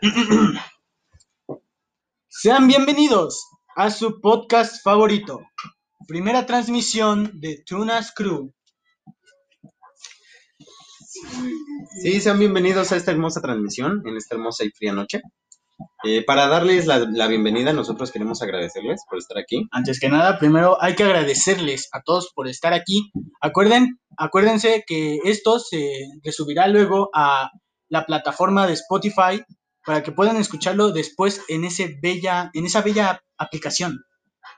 Sean bienvenidos a su podcast favorito, primera transmisión de Tunas Crew. Sí, sean bienvenidos a esta hermosa transmisión en esta hermosa y fría noche. Eh, para darles la, la bienvenida, nosotros queremos agradecerles por estar aquí. Antes que nada, primero hay que agradecerles a todos por estar aquí. Acuerden, acuérdense que esto se subirá luego a la plataforma de Spotify para que puedan escucharlo después en, ese bella, en esa bella aplicación.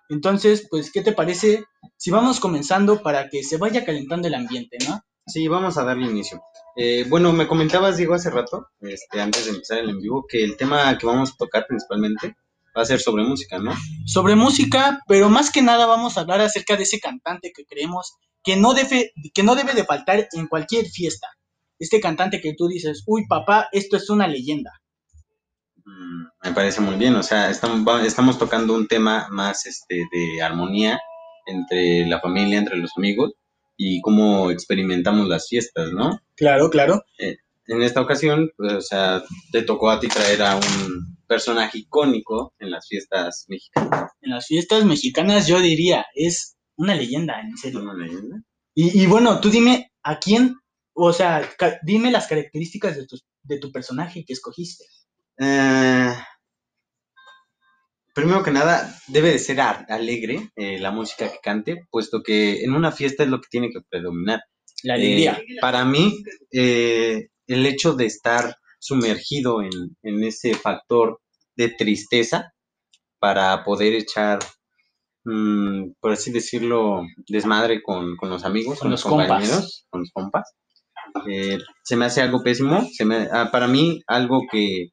Entonces, pues, ¿qué te parece si vamos comenzando para que se vaya calentando el ambiente, no? Sí, vamos a darle inicio. Eh, bueno, me comentabas, Diego, hace rato, este, antes de empezar el en vivo, que el tema que vamos a tocar principalmente va a ser sobre música, ¿no? Sobre música, pero más que nada vamos a hablar acerca de ese cantante que creemos que no debe, que no debe de faltar en cualquier fiesta. Este cantante que tú dices, uy papá, esto es una leyenda. Mm, me parece muy bien, o sea, estamos, estamos tocando un tema más este, de armonía entre la familia, entre los amigos y cómo experimentamos las fiestas, ¿no? Claro, claro. Eh, en esta ocasión, pues, o sea, te tocó a ti traer a un personaje icónico en las fiestas mexicanas. En las fiestas mexicanas yo diría, es una leyenda, en serio. Una leyenda. Y, y bueno, tú dime a quién, o sea, dime las características de tu, de tu personaje que escogiste. Eh, primero que nada, debe de ser alegre eh, la música que cante, puesto que en una fiesta es lo que tiene que predominar. La alegría. Eh, para mí, el hecho de estar sumergido en, en, ese factor de tristeza para poder echar, mmm, por así decirlo, desmadre con, con los amigos, con, con los compañeros, compas. con los compas, eh, se me hace algo pésimo. Se me, ah, para mí, algo que,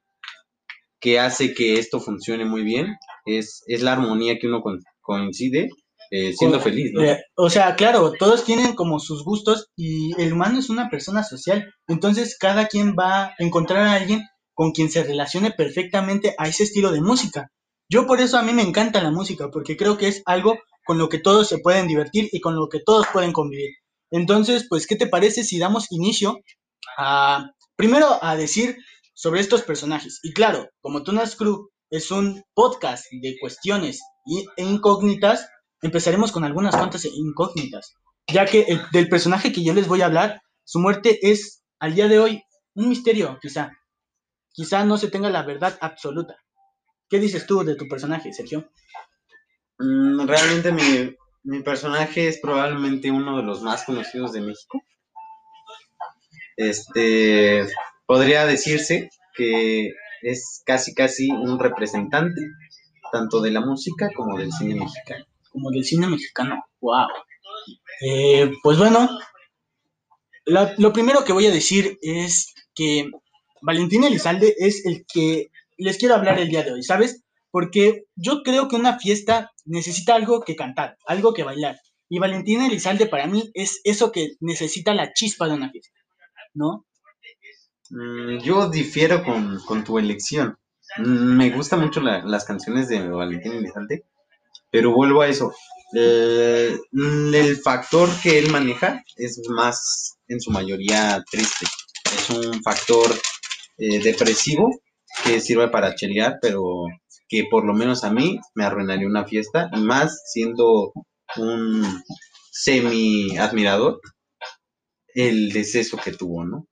que hace que esto funcione muy bien es, es la armonía que uno con, coincide eh, siendo Con- feliz, ¿no? eh, o sea, claro, todos tienen como sus gustos y el humano es una persona social. Entonces, cada quien va a encontrar a alguien con quien se relacione perfectamente a ese estilo de música. Yo por eso a mí me encanta la música, porque creo que es algo con lo que todos se pueden divertir y con lo que todos pueden convivir. Entonces, pues, ¿qué te parece si damos inicio a, primero a decir sobre estos personajes? Y claro, como Tunas Crew es un podcast de cuestiones e incógnitas, empezaremos con algunas cuantas incógnitas, ya que el- del personaje que yo les voy a hablar, su muerte es al día de hoy un misterio, quizá. Quizá no se tenga la verdad absoluta. ¿Qué dices tú de tu personaje, Sergio? Mm, realmente mi, mi personaje es probablemente uno de los más conocidos de México. Este, podría decirse que es casi casi un representante tanto de la música como del cine mexicano. Como del cine mexicano. ¡Wow! Eh, pues bueno, lo primero que voy a decir es que Valentín Elizalde es el que les quiero hablar el día de hoy, ¿sabes? Porque yo creo que una fiesta necesita algo que cantar, algo que bailar. Y Valentín Elizalde para mí es eso que necesita la chispa de una fiesta, ¿no? Mm, yo difiero con, con tu elección. Mm, me gustan mucho la- las canciones de Valentín Elizalde, pero vuelvo a eso. Eh, el factor que él maneja es más, en su mayoría, triste. Es un factor eh, depresivo que sirve para chelear, pero que por lo menos a mí me arruinaría una fiesta, más siendo un semi admirador el deceso que tuvo, ¿no?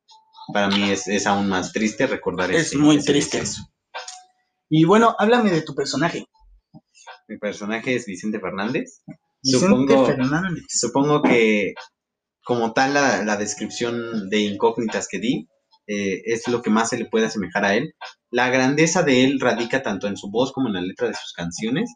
Para mí es, es aún más triste recordar Es ese- muy ese triste. deceso. Y bueno, háblame de tu personaje. Mi personaje es Vicente Fernández. Vicente Supongo, Fernández. supongo que como tal la, la descripción de incógnitas que di eh, es lo que más se le puede asemejar a él. La grandeza de él radica tanto en su voz como en la letra de sus canciones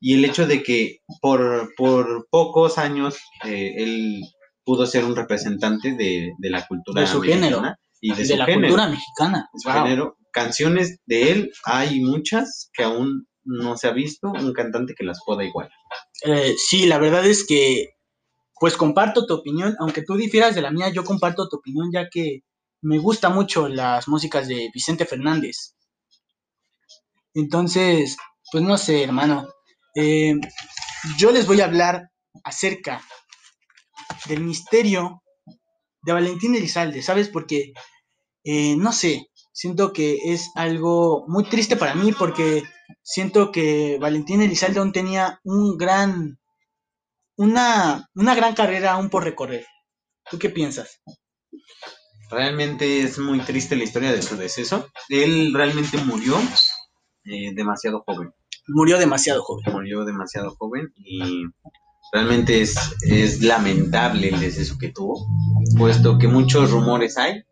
y el hecho de que por, por pocos años eh, él pudo ser un representante de, de la cultura De su mexicana género. Y de, De, su la género. cultura mexicana. de su Wow. género. Canciones de él hay muchas que aún no se ha visto un cantante que las pueda igualar. Eh, sí, la verdad es que, pues comparto tu opinión, aunque tú difieras de la mía, yo comparto tu opinión ya que me gusta mucho las músicas de Vicente Fernández. Entonces, pues no sé, hermano. Eh, yo les voy a hablar acerca del misterio de Valentín Elizalde, ¿sabes? Porque, eh, no sé, siento que es algo muy triste para mí porque siento que Valentín Elizalde aún tenía un gran, una, una gran carrera aún por recorrer. ¿Tú qué piensas? Realmente es muy triste la historia de su deceso. Él realmente murió eh, demasiado joven. Murió demasiado joven. Murió demasiado joven y realmente es, es lamentable el deceso que tuvo, puesto que muchos rumores hay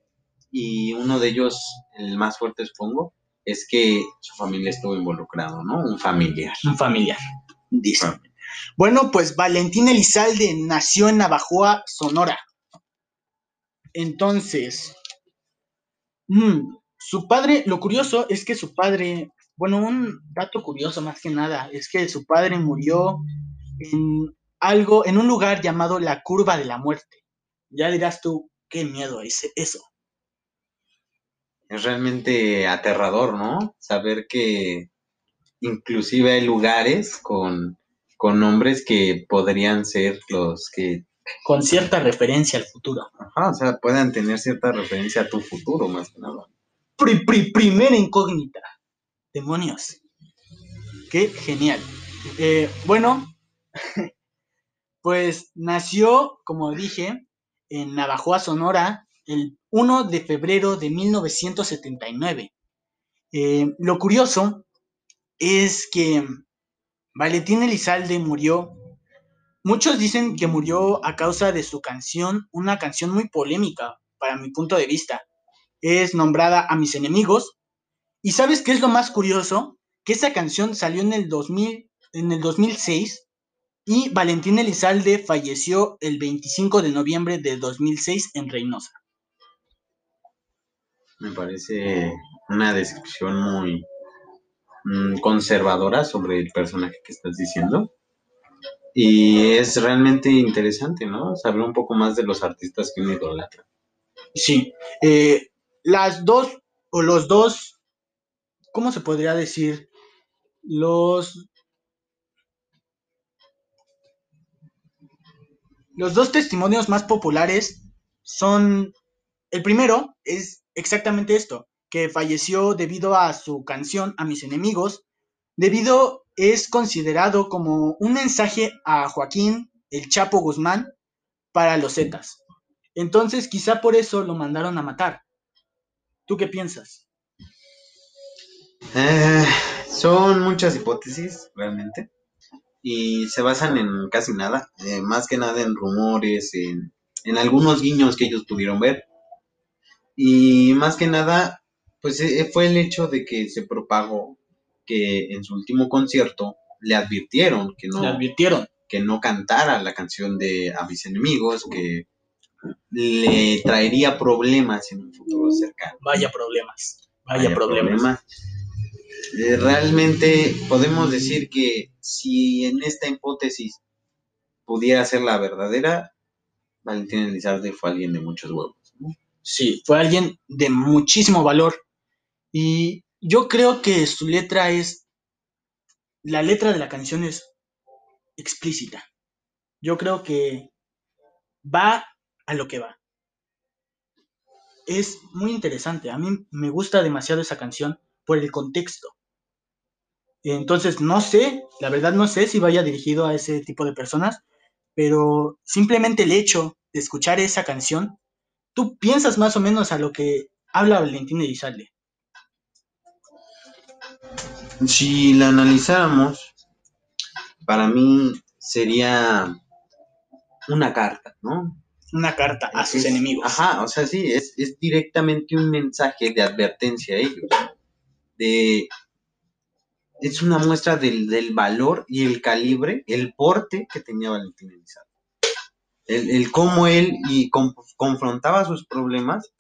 y uno de ellos, el más fuerte supongo, es que su familia estuvo involucrado, ¿no? Un familiar. Un familiar, dice. Bueno, pues Valentín Elizalde nació en Navajoa, Sonora. Entonces, mm, su padre, lo curioso es que su padre, bueno, un dato curioso más que nada, es que su padre murió en algo, en un lugar llamado la Curva de la Muerte. Ya dirás tú, qué miedo es eso. Es realmente aterrador, ¿no? Saber que inclusive hay lugares con, con nombres que podrían ser los que con cierta referencia al futuro. Ajá, o sea, puedan tener cierta referencia a tu futuro, más que nada. primera incógnita. Demonios. Qué genial. Eh, bueno, pues nació, como dije, en Navajoa, Sonora, el 1 de febrero de 1979. Eh, lo curioso es que Valentín Elizalde murió Muchos dicen que murió a causa de su canción, una canción muy polémica, para mi punto de vista. Es nombrada A mis enemigos. ¿Y sabes qué es lo más curioso? Que esa canción salió en el, 2000, en el 2006 y Valentín Elizalde falleció el 25 de noviembre de 2006 en Reynosa. Me parece una descripción muy mm, conservadora sobre el personaje que estás diciendo. Y es realmente interesante, ¿no? Saber un poco más de los artistas que uno idolatra. Sí. Eh, las dos, o los dos, ¿cómo se podría decir? Los... Los dos testimonios más populares son... El primero es exactamente esto, que falleció debido a su canción A mis enemigos, debido es considerado como un mensaje a Joaquín el Chapo Guzmán para los Zetas. Entonces, quizá por eso lo mandaron a matar. ¿Tú qué piensas? Eh, son muchas hipótesis, realmente. Y se basan en casi nada. Eh, más que nada en rumores, en, en algunos guiños que ellos pudieron ver. Y más que nada, pues eh, fue el hecho de que se propagó que en su último concierto le advirtieron que no, advirtieron. que no cantara la canción de A mis enemigos, que le traería problemas en un futuro cercano. Vaya problemas, vaya, problemas. Eh, realmente podemos decir que si en esta hipótesis pudiera ser la verdadera, Valentín Elizalde fue alguien de muchos huevos. Sí, fue alguien de muchísimo valor y yo creo que su letra es, la letra de la canción es explícita. Yo creo que va a lo que va. Es muy interesante. A mí me gusta demasiado esa canción por el contexto. Entonces, no sé, la verdad no sé si vaya dirigido a ese tipo de personas, pero simplemente el hecho de escuchar esa canción, tú piensas más o menos a lo que habla Valentín Elizalde si la analizáramos, para mí sería una carta, ¿no? Una carta a sus enemigos. Ajá, o sea, sí, es, directamente un mensaje de advertencia a ellos. De, es una muestra del, valor y el calibre, el porte que tenía Valentín Elizalde. El, cómo él y confrontaba sus problemas.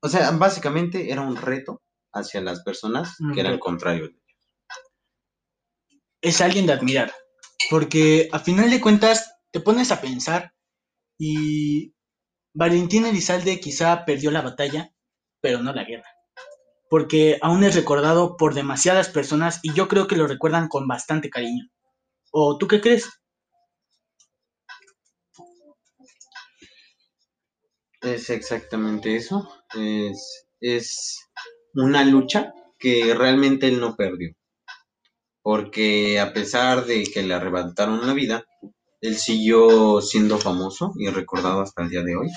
O sea, básicamente era un reto hacia las personas que eran contrarios. Es alguien de admirar, porque a final de cuentas te pones a pensar y Valentín Elizalde quizá perdió la batalla, pero no la guerra, porque aún es recordado por demasiadas personas y yo creo que lo recuerdan con bastante cariño. ¿O tú qué crees? Es exactamente eso. Es es una lucha que realmente él no perdió. Porque a pesar de que le arrebataron la vida, él siguió siendo famoso y recordado hasta el día de hoy,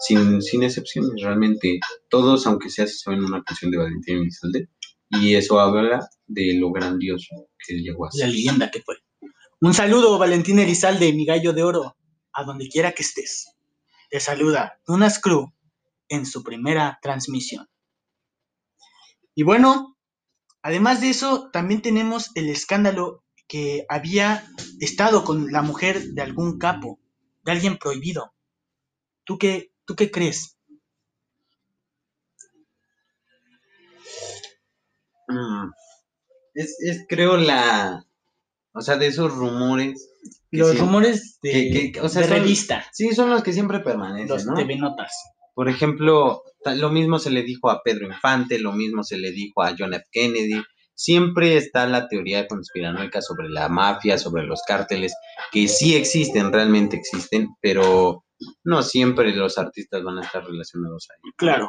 sin, sin excepciones. Realmente todos, aunque sea, se saben una canción de Valentín Elizalde, y eso habla de lo grandioso que él llegó a La leyenda que fue. Un saludo, Valentín Elizalde, mi gallo de oro, a donde quiera que estés. Te saluda Tunas Crew en su primera transmisión. Y bueno, además de eso, también tenemos el escándalo que había estado con la mujer de algún capo, de alguien prohibido. ¿Tú qué, tú qué crees? Mm, Es, es creo la... O sea, de esos rumores. Los sí- rumores de, que- que- o sea, de son- revista, Sí, son los que siempre permanecen, los ¿no? TV Notas. Por ejemplo, lo mismo se le dijo a Pedro Infante, lo mismo se le dijo a John F. Kennedy. Siempre está la teoría conspiranoica sobre la mafia, sobre los cárteles, que sí existen, realmente existen, pero no siempre los artistas van a estar relacionados ahí. Claro.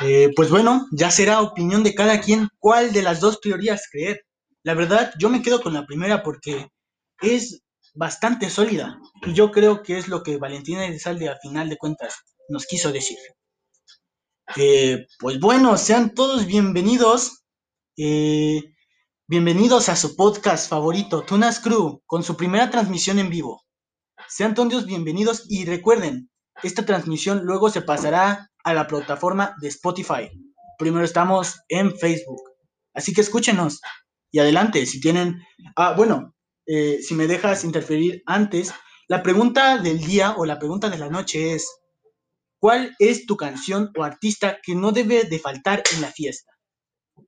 Eh, pues bueno, ya será opinión de cada quien cuál de las dos teorías creer. La verdad, yo me quedo con la primera porque es bastante sólida. Y yo creo que es lo que Valentina Elizalde a final de cuentas nos quiso decir. Eh, pues bueno, sean todos bienvenidos. eh, bienvenidos a su podcast favorito, Tunas Crew, con su primera transmisión en vivo. Sean todos bienvenidos y recuerden, esta transmisión luego se pasará a la plataforma de Spotify. Primero estamos en Facebook. Así que escúchenos. Y adelante, si tienen... Ah, bueno, eh, si me dejas interferir antes, la pregunta del día o la pregunta de la noche es, ¿cuál es tu canción o artista que no debe de faltar en la fiesta?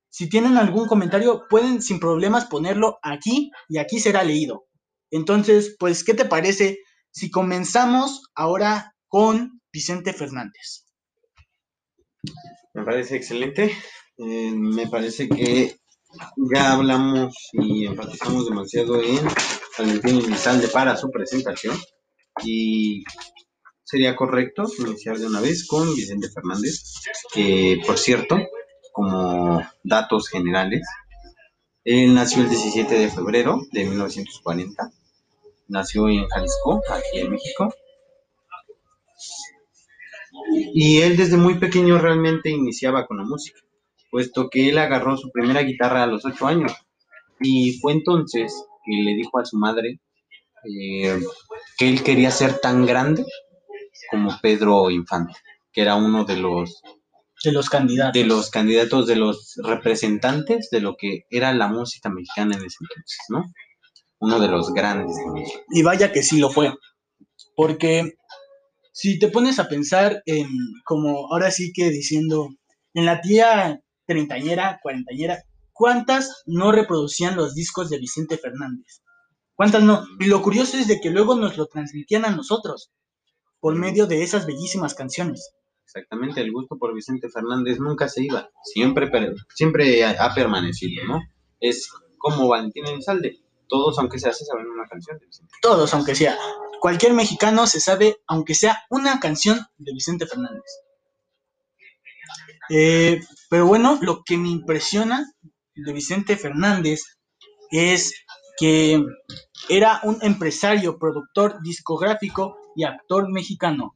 Si tienen algún comentario, pueden sin problemas ponerlo aquí y aquí será leído. Entonces, pues, ¿qué te parece si comenzamos ahora con Vicente Fernández? Me parece excelente. Eh, me parece que ya hablamos y enfatizamos demasiado en Valentín Elizalde para su presentación. Y sería correcto iniciar de una vez con Vicente Fernández, que por cierto, como datos generales, él nació el 17 de febrero de 1940. Nació en Jalisco, aquí en México. Y él desde muy pequeño realmente iniciaba con la música, puesto que él agarró su primera guitarra a los ocho años. Y fue entonces que le dijo a su madre eh, que él quería ser tan grande como Pedro Infante, que era uno de los, De los candidatos. de los candidatos, de los representantes de lo que era la música mexicana en ese entonces, ¿no? Uno de los grandes. Y vaya que sí lo fue. Porque si te pones a pensar en, como ahora sí que diciendo, en la tía treintañera, cuarentañera, ¿cuántas no reproducían los discos de Vicente Fernández? ¿Cuántas no? Y lo curioso es de que luego nos lo transmitían a nosotros por medio de esas bellísimas canciones. Exactamente, el gusto por Vicente Fernández nunca se iba, siempre, siempre ha, permanecido, ¿no? Es como Valentín Elizalde, todos aunque se hace saben una canción de Vicente. Todos, aunque sea. Cualquier mexicano se sabe, aunque sea una canción de Vicente Fernández. Eh, pero bueno, lo que me impresiona de Vicente Fernández es que era un empresario, productor discográfico y actor mexicano.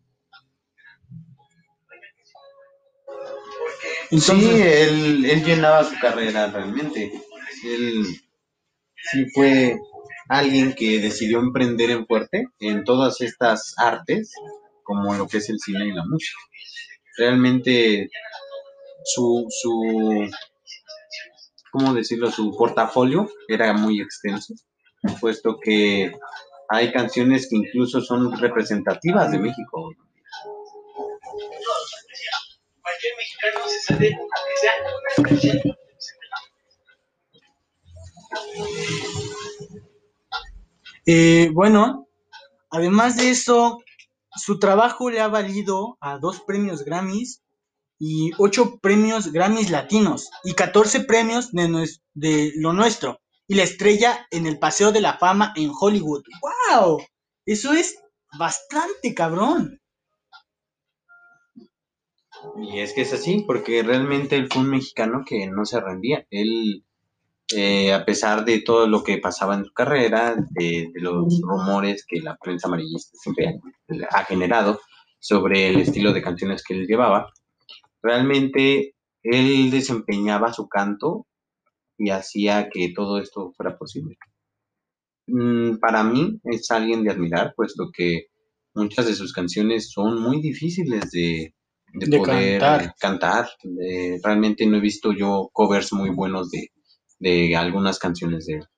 sí, él, él llenaba su carrera realmente. Él sí fue alguien que decidió emprender en fuerte en todas estas artes, como lo que es el cine y la música. Realmente su, su ¿cómo decirlo? Su portafolio era muy extenso, puesto que hay canciones que incluso son representativas de México. Eh, bueno, además de eso, su trabajo le ha valido a dos premios Grammys y ocho premios Grammys latinos y 14 premios de, de lo nuestro y la estrella en el Paseo de la Fama en Hollywood. ¡Wow! Eso es bastante cabrón. Y es que es así, porque realmente él fue un mexicano que no se rendía. Él, eh, a pesar de todo lo que pasaba en su carrera, de, de los rumores que la prensa amarillista siempre ha, ha generado sobre el estilo de canciones que él llevaba, realmente él desempeñaba su canto y hacía que todo esto fuera posible. Mm, para mí es alguien de admirar, puesto que muchas de sus canciones son muy difíciles de, de De poder cantar. cantar. Eh, realmente no he visto yo covers muy buenos de, de algunas canciones de él.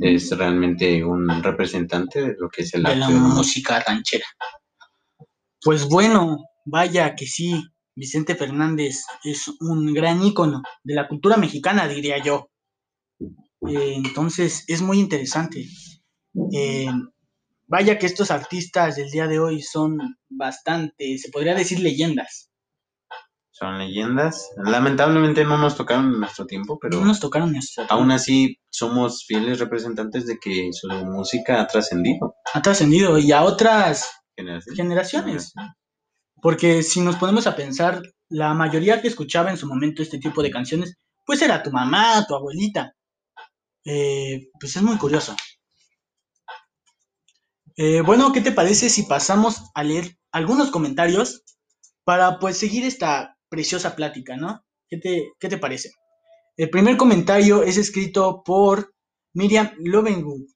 Es realmente un representante de lo que es el de arte la de música ranchera. Pues bueno, vaya que sí, Vicente Fernández es un gran ícono de la cultura mexicana, diría yo. Eh, entonces, es muy interesante. Eh, vaya que estos artistas del día de hoy son bastante, se podría decir leyendas. Son leyendas. Lamentablemente no nos tocaron en nuestro tiempo, pero No nos tocaron nuestra aún así somos fieles representantes de que su música ha trascendido. ha trascendido y a otras generaciones. Porque si nos ponemos a pensar, la mayoría que escuchaba en su momento este tipo de canciones, pues era tu mamá, tu abuelita. Eh, pues es muy curioso. Eh, bueno, ¿qué te parece si pasamos a leer algunos comentarios para pues seguir esta preciosa plática, ¿no? ¿Qué te, qué te parece? El primer comentario es escrito por Miriam Lovenwood,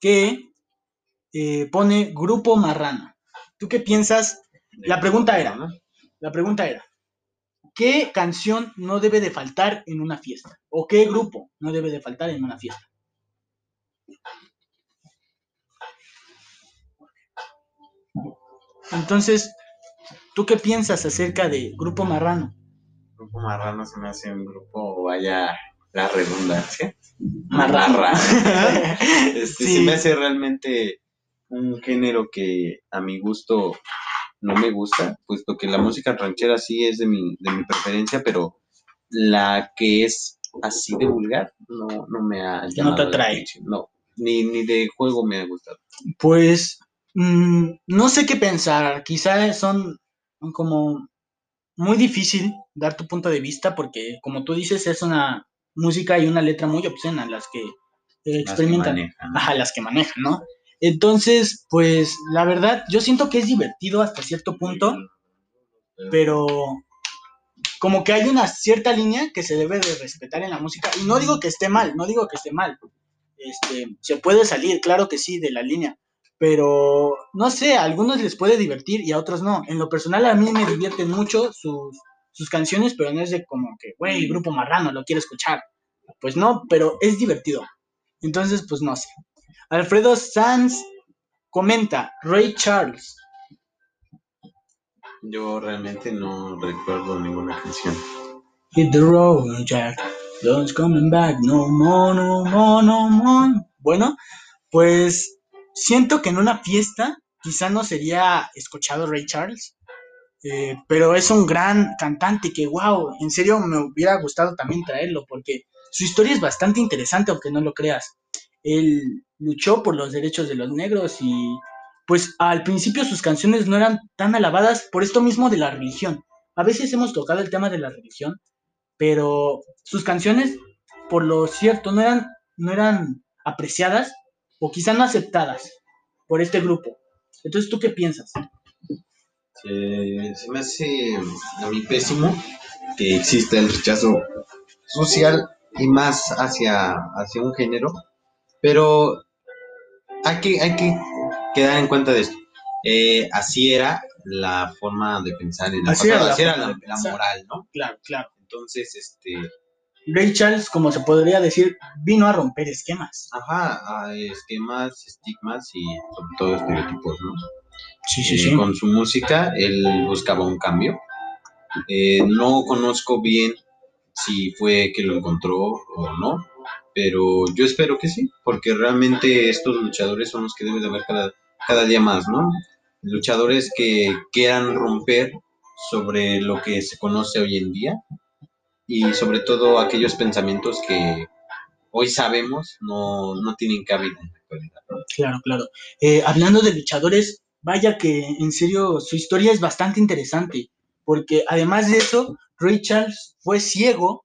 que eh, pone Grupo Marrano. ¿Tú qué piensas? La pregunta era. La pregunta era, ¿qué canción no debe de faltar en una fiesta? ¿O qué grupo no debe de faltar en una fiesta? Entonces, ¿tú qué piensas acerca de Grupo Marrano? Grupo Marrano se me hace un grupo, vaya la redundancia. Este, Sí. Se me hace realmente un género que a mi gusto no me gusta, puesto que la música ranchera sí es de mi, de mi preferencia, pero la que es así de vulgar no, no me ha llamado la atrae. No, ni, ni de juego me ha gustado. Pues mm, no sé qué pensar. Quizá son como muy difícil dar tu punto de vista porque, como tú dices, es una música y una letra muy obscena las que Las que experimentan. Ajá, las que manejan, ¿no? Entonces, pues la verdad, yo siento que es divertido hasta cierto punto, pero como que hay una cierta línea que se debe de respetar en la música. Y no digo que esté mal, no digo que esté mal. Este, se puede salir, claro que sí, de la línea. Pero, no sé, a algunos les puede divertir y a otros no. En lo personal, a mí me divierten mucho sus, sus canciones, pero no es de como que, güey, grupo marrano, lo quiero escuchar. Pues no, pero es divertido. Entonces, pues no sé. Alfredo Sanz comenta, Ray Charles. Yo realmente no recuerdo ninguna canción. Hit the road, Jack. Don't coming back, no more, no more, no more. Bueno, pues siento que en una fiesta quizá no sería escuchado Ray Charles, eh, pero es un gran cantante que, wow, en serio me hubiera gustado también traerlo porque su historia es bastante interesante, aunque no lo creas. Él luchó por los derechos de los negros y pues al principio sus canciones no eran tan alabadas por esto mismo de la religión. A veces hemos tocado el tema de la religión, pero sus canciones, por lo cierto, no eran, no eran apreciadas o quizá no aceptadas por este grupo. Entonces, ¿tú qué piensas? Se, se me hace a mí pésimo que exista el rechazo social y más hacia, hacia un género, pero hay que, hay que quedar en cuenta de esto. Eh, así era la forma de pensar en el Así era pasado, la así era la, la moral, ¿no? Claro, claro. Entonces, este, Ray Charles, como se podría decir, vino a romper esquemas. ajá, a esquemas, estigmas y sobre todo estereotipos, ¿no? Sí, Eh, con su música él buscaba un cambio. Eh, no conozco bien si fue que lo encontró o no, pero yo espero que sí, porque realmente estos luchadores son los que deben de haber cada, cada día más, ¿no? Luchadores que quieran romper sobre lo que se conoce hoy en día y sobre todo aquellos pensamientos que hoy sabemos no, no tienen cabida en la actualidad. Claro, claro. Eh, hablando de luchadores, vaya que en serio su historia es bastante interesante, porque además de eso, Ray Charles fue ciego,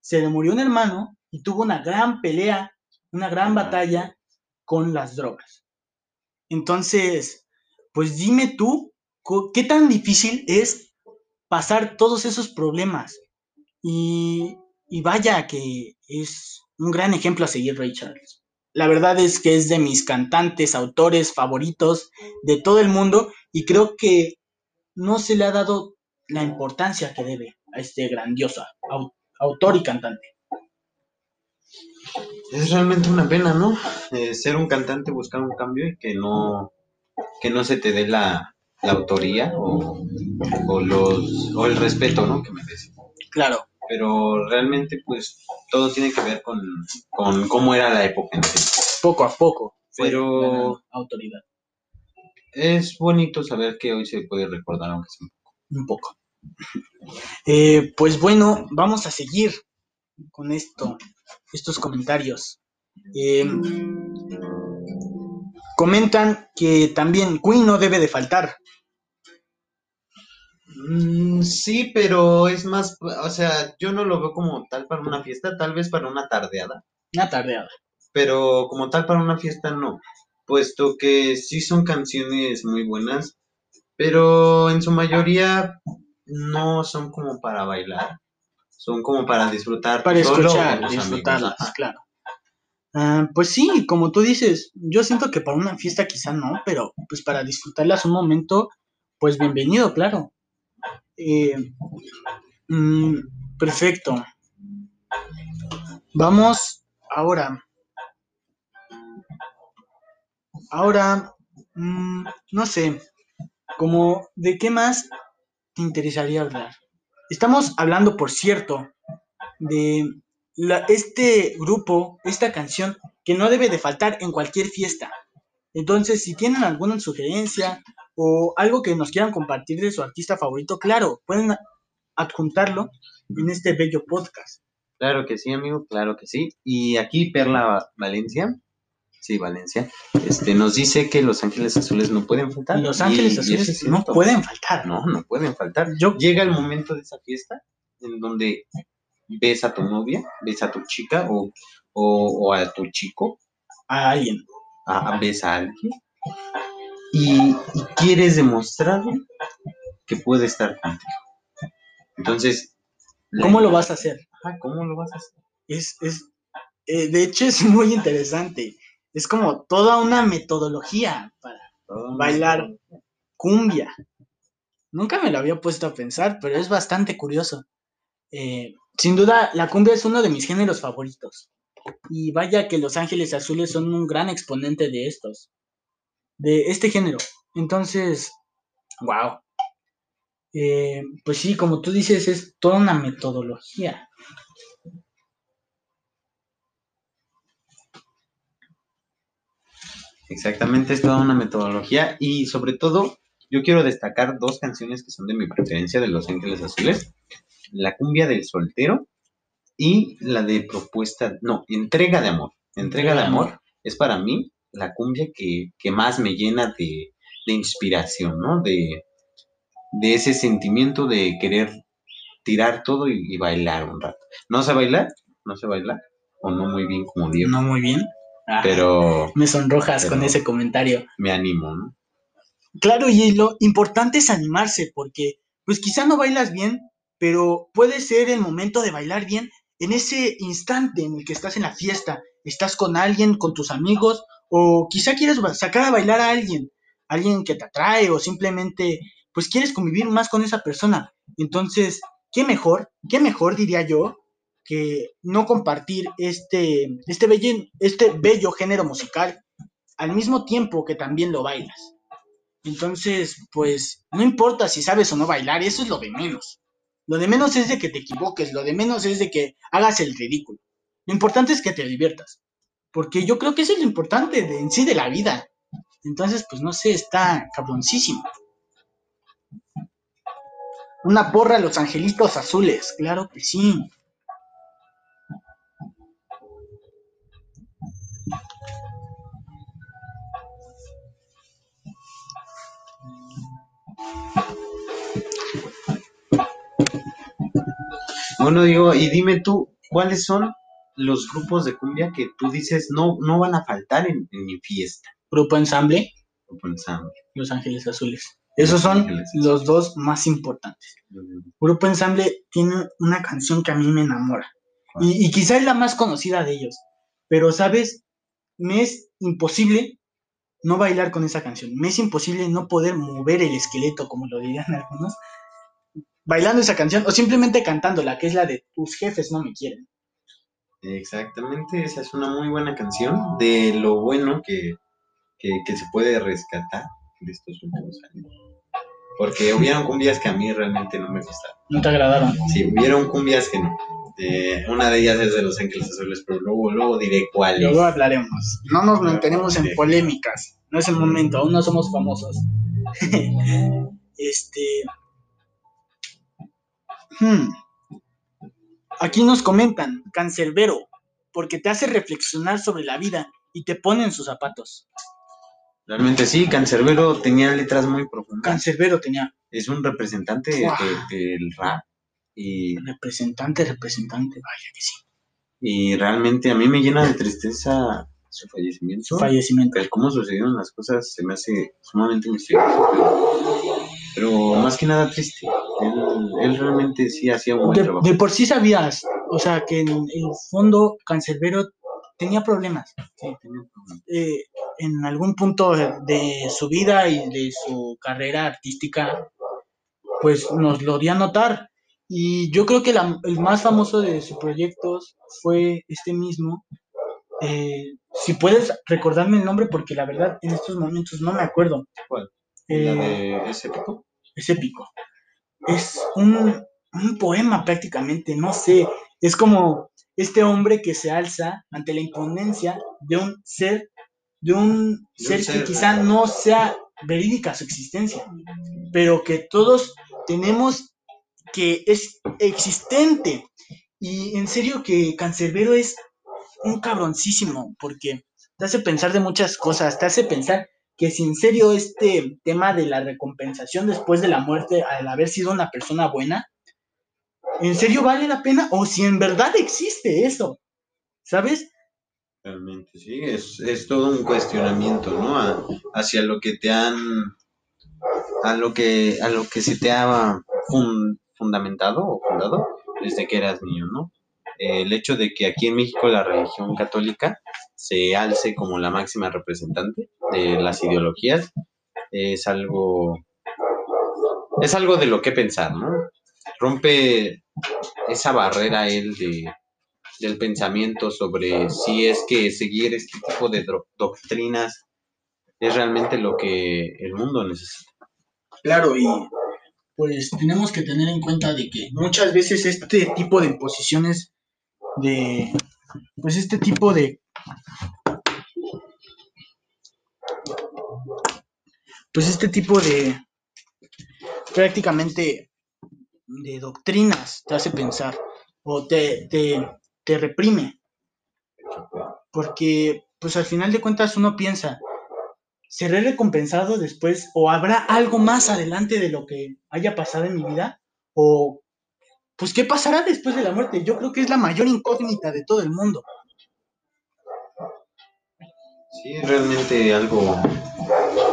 se le murió un hermano y tuvo una gran pelea, una gran batalla con las drogas. Entonces, pues dime tú, ¿qué tan difícil es pasar todos esos problemas? Y, y vaya que es un gran ejemplo a seguir Ray Charles. La verdad es que es de mis cantantes, autores favoritos de todo el mundo y creo que no se le ha dado la importancia que debe a este grandioso autor y cantante. Es realmente una pena, ¿no? Eh, ser un cantante, buscar un cambio y que no, que no se te dé la, autoría o, los, o el respeto, ¿no? Que merece. Claro. Pero realmente, pues, todo tiene que ver con, con cómo era la época en sí. Poco a poco. Pero. Autoridad. Es bonito saber que hoy se puede recordar, aunque sea un poco. Eh, pues bueno, vamos a seguir con esto, estos comentarios. Eh, comentan que también Queen no debe de faltar. Mm, sí, pero es más, o sea, yo no lo veo como tal para una fiesta, tal vez para una tardeada. Una tardeada. Pero como tal para una fiesta no, puesto que sí son canciones muy buenas, pero en su mayoría no son como para bailar, son como para disfrutar. Para escuchar, disfrutarlas, claro. Ah, pues sí, como tú dices, yo siento que para una fiesta quizá no, pero pues para disfrutarlas un momento, pues bienvenido, claro. Eh, mm, perfecto. Vamos ahora. Ahora, mm, no sé, como de qué más te interesaría hablar. Estamos hablando, por cierto, de este grupo, esta canción, que no debe de faltar en cualquier fiesta. Entonces, si tienen alguna sugerencia o algo que nos quieran compartir de su artista favorito, claro, pueden adjuntarlo en este bello podcast. Claro que sí, amigo, claro que sí. Y aquí Perla Valencia, sí, Valencia, este, nos dice que Los Ángeles Azules no pueden faltar. Los Ángeles Azules no pueden faltar. No, no pueden faltar. Yo, Llega el momento de esa fiesta en donde ves a tu novia, ves a tu chica o, o, a tu chico. A alguien. A, ves a alguien. Y, quieres demostrarle que puede estar contigo. Entonces. ¿Cómo lo vas a hacer? ¿Cómo lo vas a hacer? Es, es, eh, de hecho, es muy interesante. Es como toda una metodología para bailar cumbia. Nunca me lo había puesto a pensar, pero es bastante curioso. Eh, sin duda, la cumbia es uno de mis géneros favoritos. Y vaya que Los Ángeles Azules son un gran exponente de estos, de este género. Entonces, wow. Eh, pues sí, como tú dices, es toda una metodología. Exactamente, es toda una metodología y sobre todo yo quiero destacar dos canciones que son de mi preferencia de Los Ángeles Azules la cumbia del soltero y la de propuesta, no, entrega de amor. Entrega de amor es para mí la cumbia que, más me llena de, inspiración, ¿no? De, de, ese sentimiento de querer tirar todo y, bailar un rato. ¿No sé bailar? ¿No sé bailar? ¿O no muy bien como Diego? No muy bien. Pero... Me sonrojas con ese comentario. Me animo, ¿no? Claro, y lo importante es animarse, porque pues quizá no bailas bien, pero puede ser el momento de bailar bien en ese instante en el que estás en la fiesta, estás con alguien, con tus amigos, o quizá quieres sacar a bailar a alguien, alguien que te atrae, o simplemente, pues quieres convivir más con esa persona. Entonces, ¿qué mejor? ¿Qué mejor diría yo? Que no compartir este, este, bello, este bello género musical al mismo tiempo que también lo bailas. Entonces, pues, no importa si sabes o no bailar, eso es lo de menos. Lo de menos es de que te equivoques, lo de menos es de que hagas el ridículo. Lo importante es que te diviertas. Porque yo creo que eso es lo importante de, en sí de la vida. Entonces, pues no sé, está cabroncísimo. Una porra a los angelitos azules, claro que sí. Bueno, digo, y dime tú, ¿cuáles son los grupos de cumbia que tú dices no, no van a faltar en, en mi fiesta? Grupo Ensamble, Grupo Ensamble. Los Ángeles Azules. Esos son Ángeles. los dos más importantes. Grupo Ensamble tiene una canción que a mí me enamora. Y, y quizá es la más conocida de ellos. Pero, ¿sabes? Me es imposible no bailar con esa canción. Me es imposible no poder mover el esqueleto, como lo dirían algunos, bailando esa canción o simplemente cantándola, que es la de Tus jefes no me quieren. Exactamente, esa es una muy buena canción de lo bueno que, que, que se puede rescatar de estos últimos años. Porque hubieron cumbias que a mí realmente no me gustaron. No te agradaron. Sí, hubieron cumbias que no. Eh, una de ellas es de Los Ángeles Azules, pero luego, luego diré cuál es. Luego hablaremos. No nos mantenemos en polémicas. No es el momento, aún no somos famosos. este. Hmm. Aquí nos comentan, Cancerbero, porque te hace reflexionar sobre la vida y te pone en sus zapatos. Realmente sí, Cancerbero tenía letras muy profundas. Cancerbero tenía es un representante de- del rap y, representante, representante, vaya que sí. y realmente a mí me llena de tristeza su fallecimiento. Su fallecimiento. Pero cómo sucedieron las cosas se me hace sumamente misterioso. Pero, pero más que nada triste. Él, él realmente sí hacía un buen De, trabajo. de por sí sabías, o sea, que en el fondo Cancerbero tenía problemas. Sí, tenía un problema. eh, en algún punto de su vida y de su carrera artística, pues nos lo dio a notar. Y yo creo que la- el más famoso de sus proyectos fue este mismo. Eh, si puedes recordarme el nombre, porque la verdad en estos momentos no me acuerdo. ¿Cuál? Eh, ¿La de ese pico? es épico. Es un, un poema prácticamente, no sé. Es como este hombre que se alza ante la imponencia de un ser, de un De ser un que ser. quizá no sea verídica su existencia, pero que todos tenemos que es existente. Y en serio que Cancerbero es un cabroncísimo, porque te hace pensar de muchas cosas, te hace pensar que si en serio este tema de la recompensación después de la muerte al haber sido una persona buena, ¿en serio vale la pena? O si en verdad existe eso, ¿sabes? Realmente, sí. Es, es todo un cuestionamiento, ¿no? A- hacia lo que te han. A lo que, a lo que se te ha fun- fundamentado o fundado desde que eras niño, ¿no? El hecho de que aquí en México la religión católica se alce como la máxima representante de las ideologías es algo es algo de lo que pensar, ¿no? Rompe esa barrera él de del pensamiento sobre si es que seguir este tipo de doctrinas es realmente lo que el mundo necesita. Claro, y pues tenemos que tener en cuenta de que muchas veces este tipo de imposiciones de pues este tipo de pues este tipo de prácticamente de doctrinas te hace pensar o te, te, te reprime. Porque pues al final de cuentas uno piensa ¿seré recompensado después o habrá algo más adelante de lo que haya pasado en mi vida? O pues qué pasará después de la muerte? Yo creo que es la mayor incógnita de todo el mundo. Sí, es realmente algo,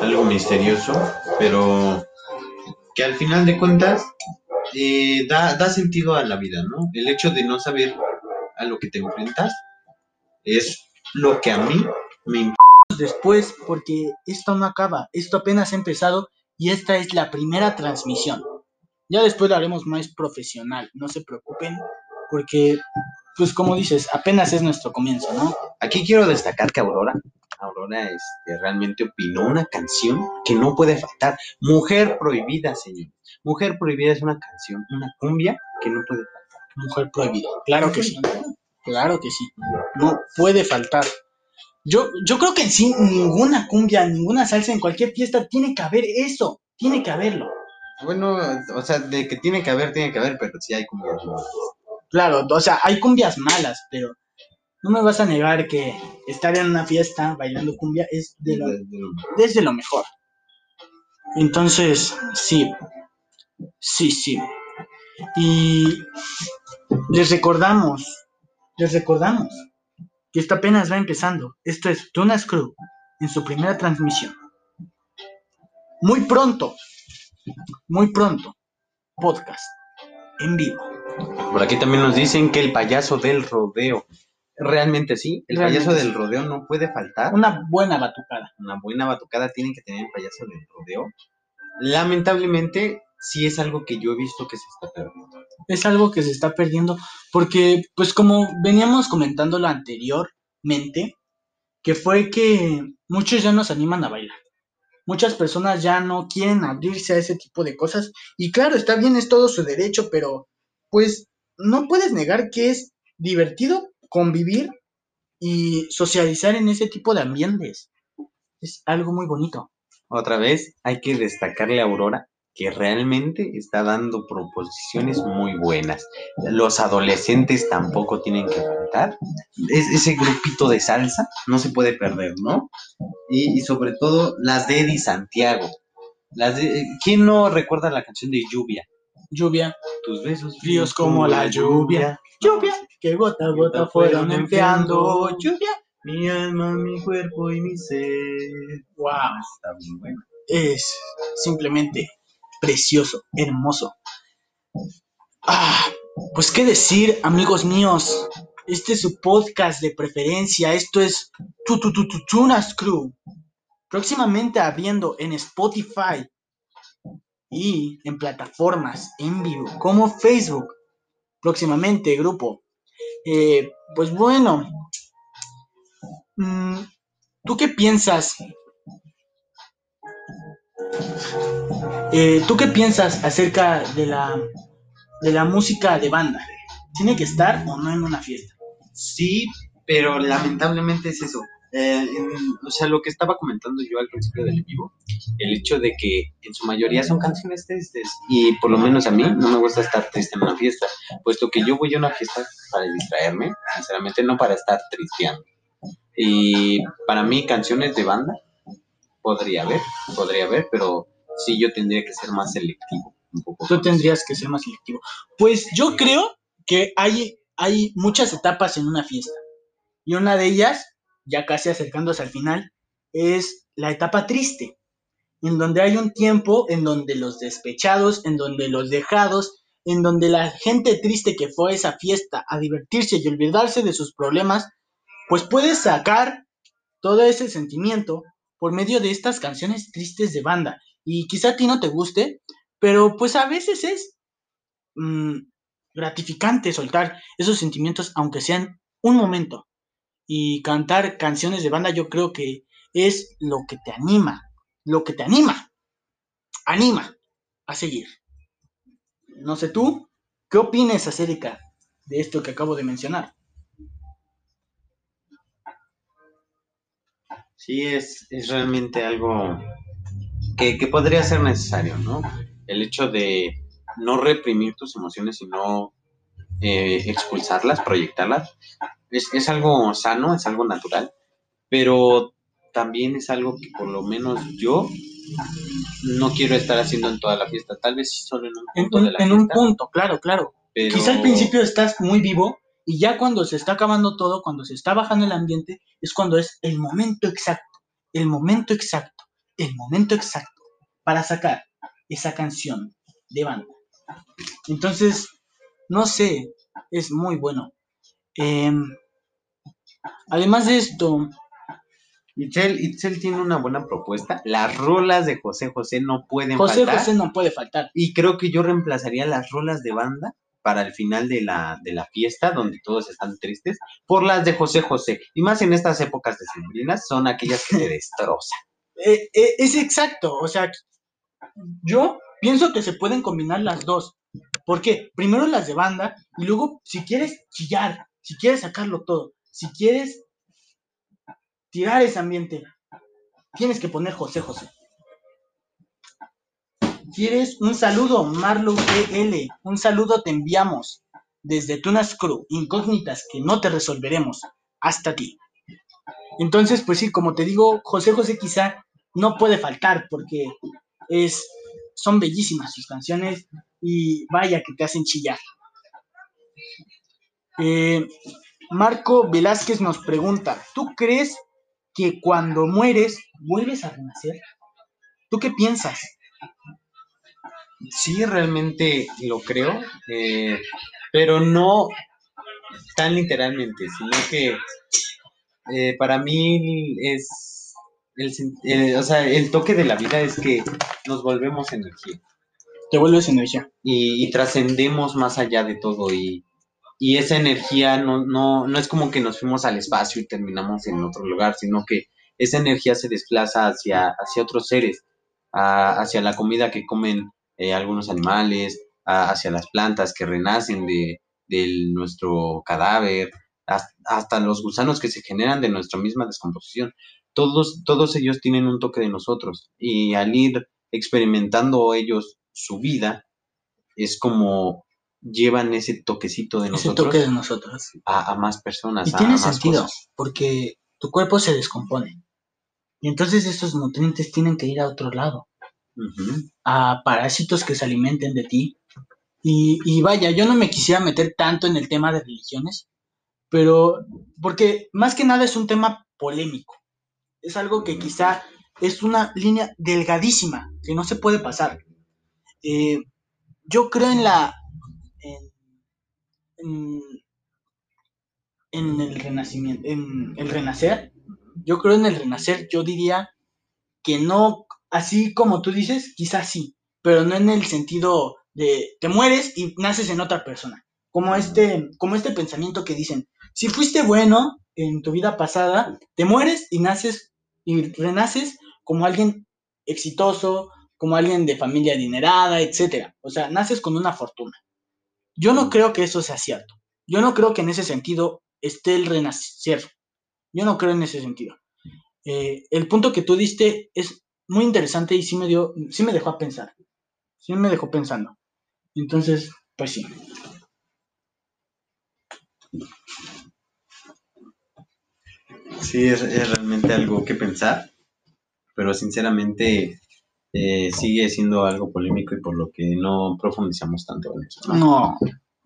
algo misterioso, pero que al final de cuentas eh, da, da sentido a la vida, ¿no? El hecho de no saber a lo que te enfrentas es lo que a mí me Después, porque esto no acaba, esto apenas ha empezado y esta es la primera transmisión. Ya después lo haremos más profesional, no se preocupen, porque, pues como dices, apenas es nuestro comienzo, ¿no? Aquí quiero destacar que Aurora, Aurora este, realmente opinó una canción que no puede faltar. Mujer Prohibida, señor. Mujer Prohibida es una canción, una cumbia que no puede faltar. Mujer prohibida. Claro que sí. Claro que sí. No puede faltar. Yo, yo creo que en sí ninguna cumbia, ninguna salsa en cualquier fiesta tiene que haber eso. Tiene que haberlo. Bueno, o sea, de que tiene que haber, tiene que haber, pero sí hay cumbias buenas. Claro, o sea, hay cumbias malas, pero no me vas a negar que estar en una fiesta bailando cumbia es de lo, De- de lo- desde lo mejor. Entonces, sí. Sí, sí. Y les recordamos, les recordamos que esto apenas va empezando. Esto es Tunas Crew en su primera transmisión. Muy pronto, muy pronto, podcast en vivo. Por aquí también nos dicen que el payaso del rodeo. Realmente sí, el Realmente payaso sí. del rodeo no puede faltar. Una buena batucada. Una buena batucada tiene que tener el payaso del rodeo. Lamentablemente, sí es algo que yo he visto que se está perdiendo. Es algo que se está perdiendo porque, pues como veníamos comentándolo anteriormente, que fue que muchos ya nos animan a bailar. Muchas personas ya no quieren abrirse a ese tipo de cosas. Y claro, está bien, es todo su derecho, pero pues no puedes negar que es divertido convivir y socializar en ese tipo de ambientes. Es algo muy bonito. Otra vez, hay que destacarle a Aurora que realmente está dando proposiciones muy buenas. Los adolescentes tampoco tienen que faltar. Es, ese grupito de salsa no se puede perder, ¿no? Y, y sobre todo las de Eddie Santiago. Las de, ¿Quién no recuerda la canción de Lluvia? Lluvia, Tus besos fríos como la lluvia. Lluvia, que gota a gota fueron enfriando. Lluvia. Mi alma, mi cuerpo y mi ser. Wow. Está muy bueno. es simplemente precioso, hermoso. Ah, pues qué decir, amigos míos. Este es su podcast de preferencia. Esto es Tu Tu Tu Tu Tunas Crew. Próximamente abriendo en Spotify y en plataformas en vivo como Facebook. Próximamente, grupo. Eh, pues bueno, mm, ¿tú qué piensas Eh, ¿Tú qué piensas acerca de la, de la música de banda? ¿Tiene que estar o no en una fiesta? Sí, pero lamentablemente es eso. Eh, o sea, lo que estaba comentando yo al principio del vivo, el hecho de que en su mayoría son canciones tristes y por lo menos a mí no me gusta estar triste en una fiesta, puesto que yo voy a una fiesta para distraerme, sinceramente no para estar tristeando. Y para mí canciones de banda podría haber, podría haber, pero sí yo tendría que ser más selectivo. Un poco Tú eso. tendrías que ser más selectivo. Pues yo creo que hay, hay muchas etapas en una fiesta. Y una de ellas, ya casi acercándose al final, es la etapa triste. En donde hay un tiempo en donde los despechados, en donde los dejados, en donde la gente triste que fue a esa fiesta a divertirse y olvidarse de sus problemas, pues puede sacar todo ese sentimiento por medio de estas canciones tristes de banda. Y quizá a ti no te guste, pero pues a veces es mm, gratificante soltar esos sentimientos, aunque sean un momento. Y cantar canciones de banda yo creo que es lo que te anima, lo que te anima, anima a seguir. No sé tú, ¿qué opinas acerca de esto que acabo de mencionar? Sí, es, es realmente algo que, que podría ser necesario, ¿no? El hecho de no reprimir tus emociones, sino eh, expulsarlas, proyectarlas, es, es algo sano, es algo natural, pero también es algo que por lo menos yo no quiero estar haciendo en toda la fiesta, tal vez solo en un En, punto un- de la en un punto, claro, claro. pero Quizá al principio estás muy vivo y ya cuando se está acabando todo, cuando se está bajando el ambiente, es cuando es el momento exacto, el momento exacto, el momento exacto para sacar esa canción de banda. Entonces, no sé, es muy bueno. Em, además de esto, Itzel, Itzel tiene una buena propuesta, las rolas de José José no pueden José faltar. José no puede faltar. Y creo que yo reemplazaría las rolas de banda para el final de la, de la fiesta, donde todos están tristes, por las de José José. Y más en estas épocas decembrinas, son aquellas que te destrozan. Eh, eh, es exacto, o sea, yo pienso que se pueden combinar las dos. ¿Por qué? Primero las de banda y luego si quieres chillar, si quieres sacarlo todo, si quieres tirar ese ambiente, tienes que poner José José. ¿Quieres un saludo, Marlo GL? Un saludo te enviamos desde Tunas Crew, incógnitas que no te resolveremos, hasta ti. Entonces, pues sí, como te digo, José José quizá no puede faltar porque es, son bellísimas sus canciones y vaya que te hacen chillar. Eh, Marco Velázquez nos pregunta, ¿tú crees que cuando mueres vuelves a renacer? ¿Tú qué piensas? Sí, realmente lo creo, eh, pero no tan literalmente, sino que eh, para mí es el, eh, o sea, el toque de la vida es que nos volvemos energía. Te vuelves energía. Y, trascendemos más allá de todo y, esa energía no, no, no es como que nos fuimos al espacio y terminamos en otro lugar, sino que esa energía se desplaza hacia, hacia otros seres, hacia la comida que comen eh, algunos animales, hacia las plantas que renacen de, nuestro cadáver, hasta, los gusanos que se generan de nuestra misma descomposición. Todos, todos ellos tienen un toque de nosotros y al ir experimentando ellos su vida, es como llevan ese toquecito de nosotros, toque de nosotros. A, más personas. Y tiene sentido, porque tu cuerpo se descompone. Y entonces estos nutrientes tienen que ir a otro lado, a parásitos que se alimenten de ti. Y, vaya, yo no me quisiera meter tanto en el tema de religiones, pero porque más que nada es un tema polémico. Es algo que quizá es una línea delgadísima que no se puede pasar. Eh, yo creo en la... En, en, el renacimiento, en el renacer, yo creo en el renacer, yo diría que no, así como tú dices, quizás sí, pero no en el sentido de te mueres y naces en otra persona. Como este, como este pensamiento que dicen, si fuiste bueno en tu vida pasada, te mueres y naces y renaces como alguien exitoso, como alguien de familia adinerada, etcétera. O sea, naces con una fortuna. Yo no creo que eso sea cierto. Yo no creo que en ese sentido esté el renacer. Yo no creo en ese sentido. Eh, el punto que tú diste es muy interesante y sí me dio, sí me dejó a pensar. Sí me dejó pensando. Entonces, pues sí. Sí, es, realmente algo que pensar, pero sinceramente eh, sigue siendo algo polémico y por lo que no profundizamos tanto en eso. No.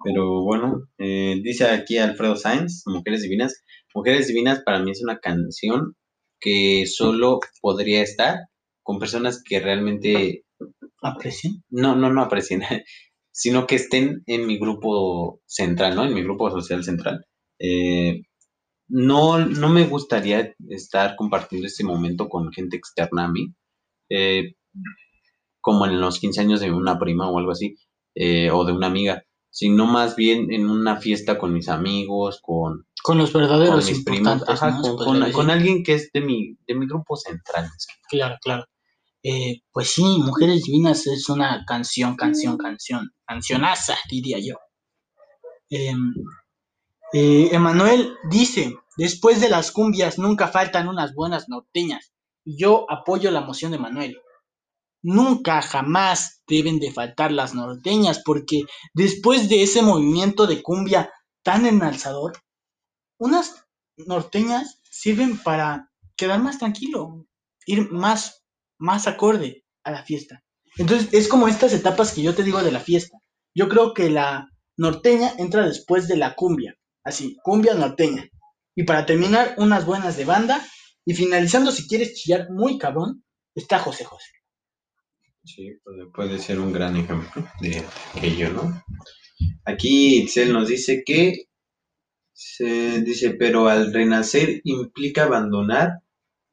Pero bueno, eh, dice aquí Alfredo Sainz, Mujeres Divinas, Mujeres Divinas para mí es una canción que solo podría estar con personas que realmente aprecien. No, no, no aprecien, sino que estén en mi grupo central, ¿no? En mi grupo social central. Eh, no, no me gustaría estar compartiendo este momento con gente externa a mí, eh, como en los 15 años de una prima o algo así, eh, o de una amiga sino más bien en una fiesta con mis amigos, con, con los verdaderos con mis primos, con, alguien que es de mi, de mi grupo central. Claro, claro. Eh, pues sí, Mujeres Divinas es una canción, canción, canción, cancionaza, diría yo. Em, eh, Emanuel dice, después de las cumbias nunca faltan unas buenas norteñas. Yo apoyo la moción de Manuel nunca jamás deben de faltar las norteñas, porque después de ese movimiento de cumbia tan enalzador, unas norteñas sirven para quedar más tranquilo, ir más, más acorde a la fiesta. Entonces es como estas etapas que yo te digo de la fiesta. Yo creo que la norteña entra después de la cumbia, así, cumbia norteña. Y para terminar, unas buenas de banda. Y finalizando, si quieres chillar muy cabrón, está José José. Sí, puede, ser un gran ejemplo de aquello, ¿no? Aquí Itzel nos dice que se dice, pero al renacer implica abandonar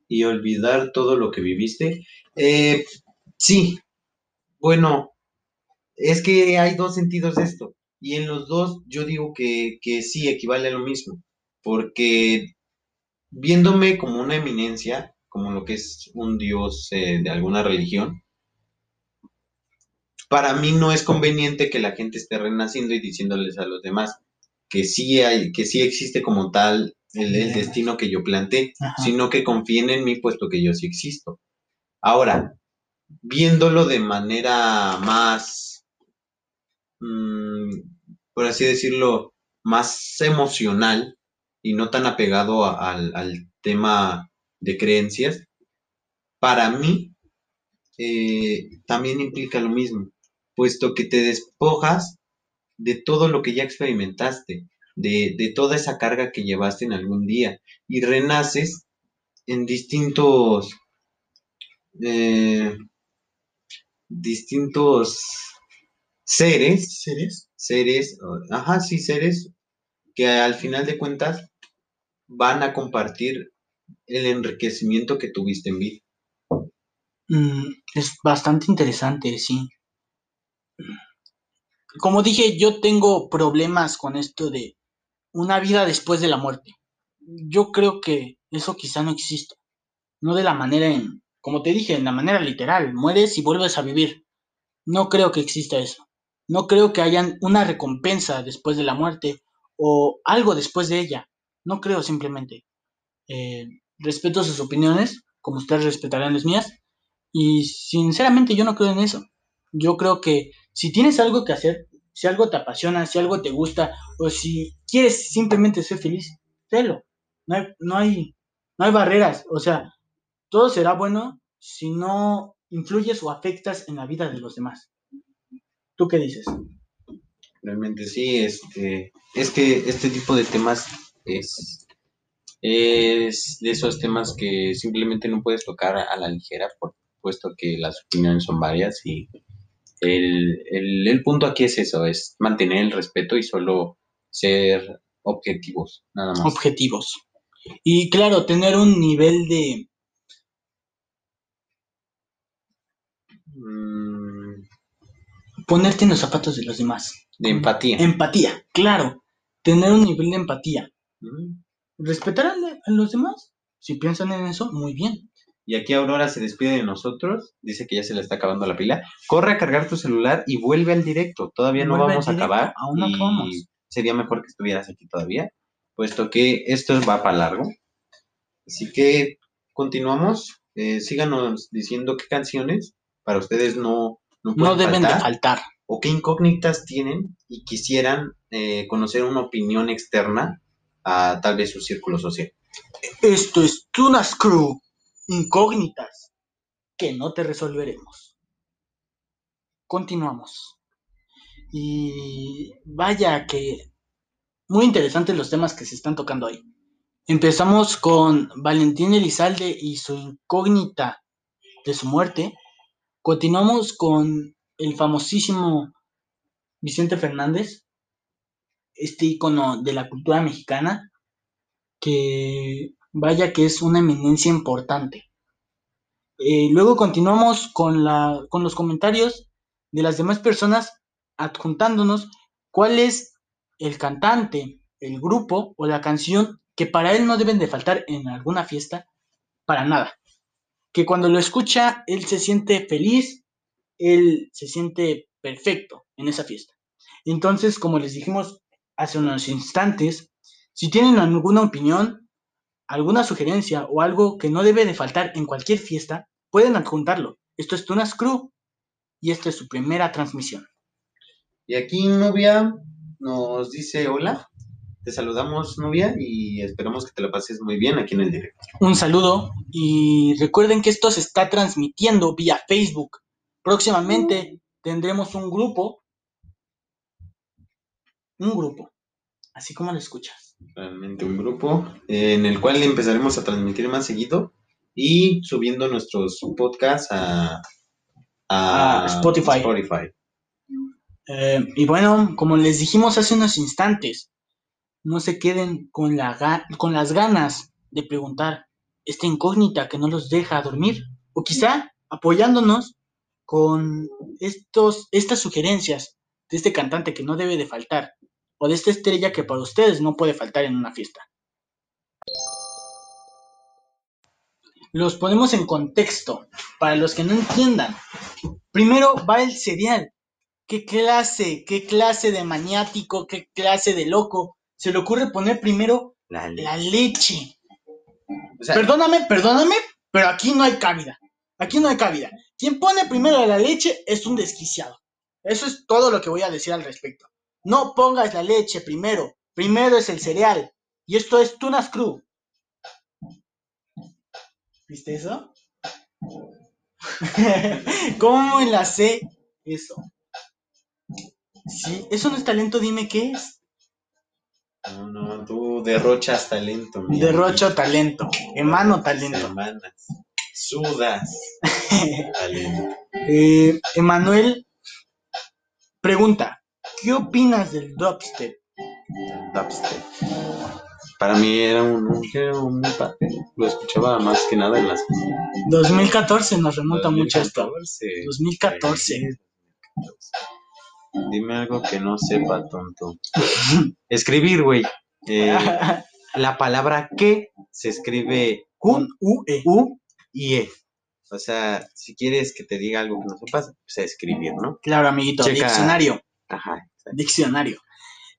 y olvidar todo lo que viviste. Eh, sí, bueno, es que hay dos sentidos de esto. Y en los dos yo digo que, sí equivale a lo mismo. Porque viéndome como una eminencia, como lo que es un dios eh, de alguna religión, para mí no es conveniente que la gente esté renaciendo y diciéndoles a los demás que sí hay, que sí existe como tal el, destino que yo planteé, sino que confíen en mí puesto que yo sí existo. Ahora, viéndolo de manera más, mm, por así decirlo, más emocional y no tan apegado al, al tema de creencias, para mí eh, también implica lo mismo puesto que te despojas de todo lo que ya experimentaste, de, de toda esa carga que llevaste en algún día y renaces en distintos eh, distintos seres, ¿Seres? seres, ajá, sí, seres que al final de cuentas van a compartir el enriquecimiento que tuviste en vida. Mm, es bastante interesante, sí. Como dije, yo tengo problemas con esto de una vida después de la muerte. Yo creo que eso quizá no exista. No de la manera en, como te dije, en la manera literal, mueres y vuelves a vivir. No creo que exista eso. No creo que haya una recompensa después de la muerte o algo después de ella. No creo simplemente. Eh, respeto sus opiniones, como ustedes respetarán las mías, y sinceramente yo no creo en eso. Yo creo que si tienes algo que hacer, si algo te apasiona, si algo te gusta, o si quieres simplemente ser feliz, sélo. No hay, no hay, no hay barreras. O sea, todo será bueno si no influyes o afectas en la vida de los demás. ¿Tú qué dices? Realmente sí, este, es que este tipo de temas es, es de esos temas que simplemente no puedes tocar a la ligera, por puesto que las opiniones son varias y el, el, el punto aquí es eso, es mantener el respeto y solo ser objetivos, nada más. Objetivos. Y claro, tener un nivel de, Mm, ponerte en los zapatos de los demás. de empatía. Empatía, claro. Tener un nivel de empatía. Mm. Respetar a los demás. Si piensan en eso, muy bien. Y aquí Aurora se despide de nosotros, dice que ya se le está acabando la pila. Corre a cargar tu celular y vuelve al directo. Todavía no Vuelve vamos a acabar. aún no acabamos. sería mejor que estuvieras aquí todavía, puesto que esto va para largo. Así que continuamos. Eh, síganos diciendo qué canciones para ustedes no, no, No pueden deben faltar, de faltar. o qué incógnitas tienen y quisieran eh, conocer una opinión externa a tal vez su círculo social. Esto es Tunas Crew. Incógnitas que no te resolveremos. Continuamos. Y vaya que muy interesantes los temas que se están tocando ahí. Empezamos con Valentín Elizalde y su incógnita de su muerte. Continuamos con el famosísimo Vicente Fernández, este ícono de la cultura mexicana, que vaya que es una eminencia importante. Eh, luego continuamos con, la, con los comentarios de las demás personas adjuntándonos cuál es el cantante, el grupo o la canción que para él no deben de faltar en alguna fiesta para nada. Que cuando lo escucha él se siente feliz, él se siente perfecto en esa fiesta. Entonces, como les dijimos hace unos instantes, si tienen alguna opinión, alguna sugerencia o algo que no debe de faltar en cualquier fiesta, pueden adjuntarlo. Esto es Tunas Crew y esta es su primera transmisión. Y aquí Nubia nos dice hola. Te saludamos, Nubia, y esperamos que te la pases muy bien aquí en el directo. Un saludo y recuerden que esto se está transmitiendo vía Facebook. Próximamente tendremos un grupo, un grupo, así como lo escuchas. Realmente un grupo en el cual empezaremos a transmitir más seguido y subiendo nuestros podcasts a, a A Spotify. Spotify. Eh, y bueno, como les dijimos hace unos instantes, no se queden con, la con las ganas de preguntar esta incógnita que no los deja dormir, o quizá apoyándonos con estos, estas sugerencias de este cantante que no debe de faltar, o de esta estrella que para ustedes no puede faltar en una fiesta. Los ponemos en contexto para los que no entiendan. Primero va el cereal. ¿Qué clase, qué clase de maniático, qué clase de loco se le ocurre poner primero La le- la leche? o sea, Perdóname, perdóname, pero aquí no hay cabida. Aquí no hay cabida. Quien pone primero la leche es un desquiciado. Eso es todo lo que voy a decir al respecto. No pongas la leche primero. Primero es el cereal. Y esto es Tunas Crew. ¿Viste eso? ¿Cómo enlacé eso? Sí, eso no es talento, dime qué es. No, no, tú derrochas talento. mi Derrocho talento, emano talento. Semanas. Sudas talento. Eh, Emanuel pregunta, ¿qué opinas del dubstep? Dubstep. Para mí era un, un género muy padre. Lo escuchaba más que nada en las 2014 nos remonta mucho esto. 2014. 2014. Dime algo que no sepa, tonto. Escribir, güey. Eh, la palabra que se escribe Con con UE. U y E. O sea, si quieres que te diga algo que no sepas, pues a escribir, ¿no? Claro, amiguito, Checa. diccionario. Ajá. Diccionario.